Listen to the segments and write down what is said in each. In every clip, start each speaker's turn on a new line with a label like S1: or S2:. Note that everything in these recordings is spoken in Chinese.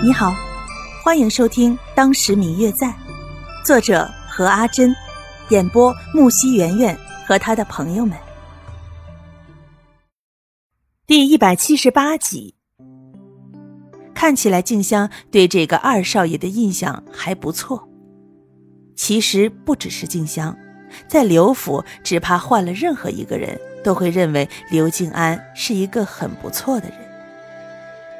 S1: 你好，欢迎收听《当时明月在》，作者何阿珍，演播木西圆圆和他的朋友们。第一百七十八集，看起来静香对这个二少爷的印象还不错。其实不只是静香，在刘府，只怕换了任何一个人都会认为刘静安是一个很不错的人。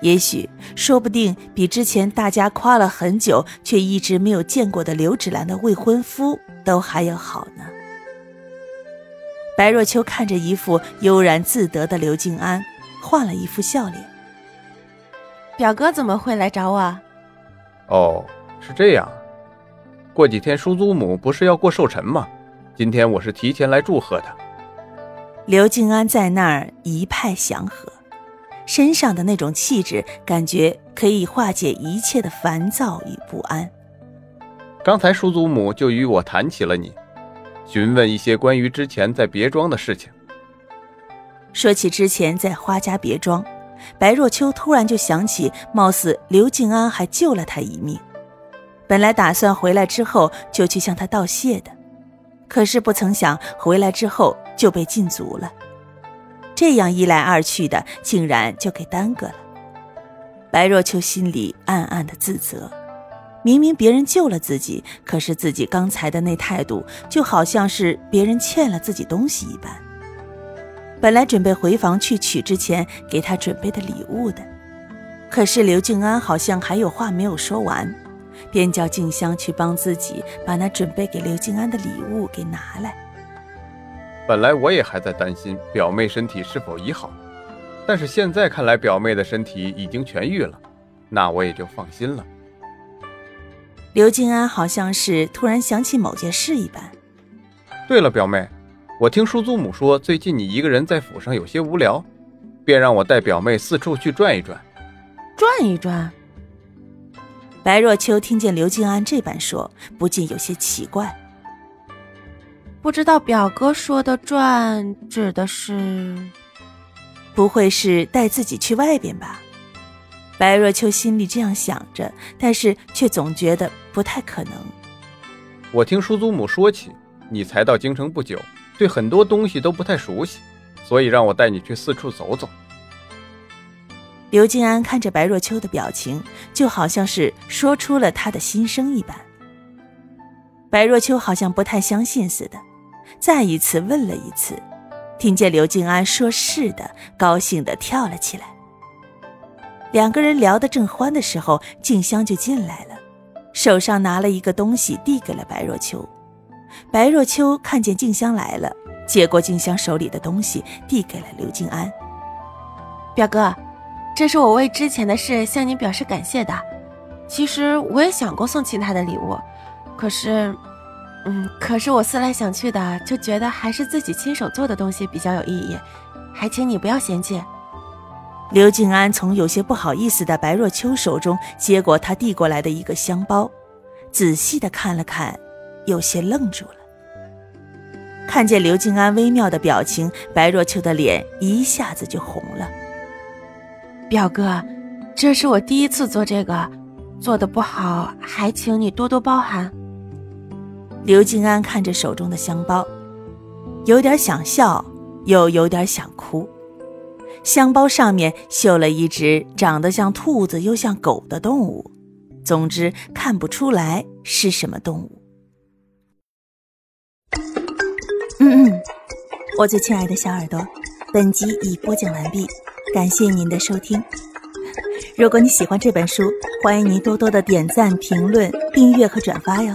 S1: 也许，说不定比之前大家夸了很久却一直没有见过的刘芷兰的未婚夫都还要好呢。白若秋看着一副悠然自得的刘静安，换了一副笑脸。
S2: 表哥怎么会来找我？
S3: 哦，是这样。过几天叔祖母不是要过寿辰吗？今天我是提前来祝贺的。
S1: 刘静安在那儿一派祥和。身上的那种气质，感觉可以化解一切的烦躁与不安。
S3: 刚才叔祖母就与我谈起了你，询问一些关于之前在别庄的事情。
S1: 说起之前在花家别庄，白若秋突然就想起，貌似刘静安还救了他一命。本来打算回来之后就去向他道谢的，可是不曾想回来之后就被禁足了。这样一来二去的，竟然就给耽搁了。白若秋心里暗暗的自责，明明别人救了自己，可是自己刚才的那态度，就好像是别人欠了自己东西一般。本来准备回房去取之前给他准备的礼物的，可是刘静安好像还有话没有说完，便叫静香去帮自己把那准备给刘静安的礼物给拿来。
S3: 本来我也还在担心表妹身体是否已好，但是现在看来表妹的身体已经痊愈了，那我也就放心了。
S1: 刘静安好像是突然想起某件事一般。
S3: 对了，表妹，我听叔祖母说最近你一个人在府上有些无聊，便让我带表妹四处去转一转。
S2: 转一转。
S1: 白若秋听见刘静安这般说，不禁有些奇怪。
S2: 不知道表哥说的“转”指的是，
S1: 不会是带自己去外边吧？白若秋心里这样想着，但是却总觉得不太可能。
S3: 我听叔祖母说起，你才到京城不久，对很多东西都不太熟悉，所以让我带你去四处走走。
S1: 刘静安看着白若秋的表情，就好像是说出了他的心声一般。白若秋好像不太相信似的。再一次问了一次，听见刘静安说是的，高兴的跳了起来。两个人聊得正欢的时候，静香就进来了，手上拿了一个东西递给了白若秋。白若秋看见静香来了，接过静香手里的东西，递给了刘静安。
S2: 表哥，这是我为之前的事向你表示感谢的。其实我也想过送其他的礼物，可是。嗯，可是我思来想去的，就觉得还是自己亲手做的东西比较有意义，还请你不要嫌弃。
S1: 刘静安从有些不好意思的白若秋手中接过他递过来的一个香包，仔细的看了看，有些愣住了。看见刘静安微妙的表情，白若秋的脸一下子就红了。
S2: 表哥，这是我第一次做这个，做的不好，还请你多多包涵。
S1: 刘静安看着手中的香包，有点想笑，又有点想哭。香包上面绣了一只长得像兔子又像狗的动物，总之看不出来是什么动物。嗯嗯，我最亲爱的小耳朵，本集已播讲完毕，感谢您的收听。如果你喜欢这本书，欢迎您多多的点赞、评论、订阅和转发哟。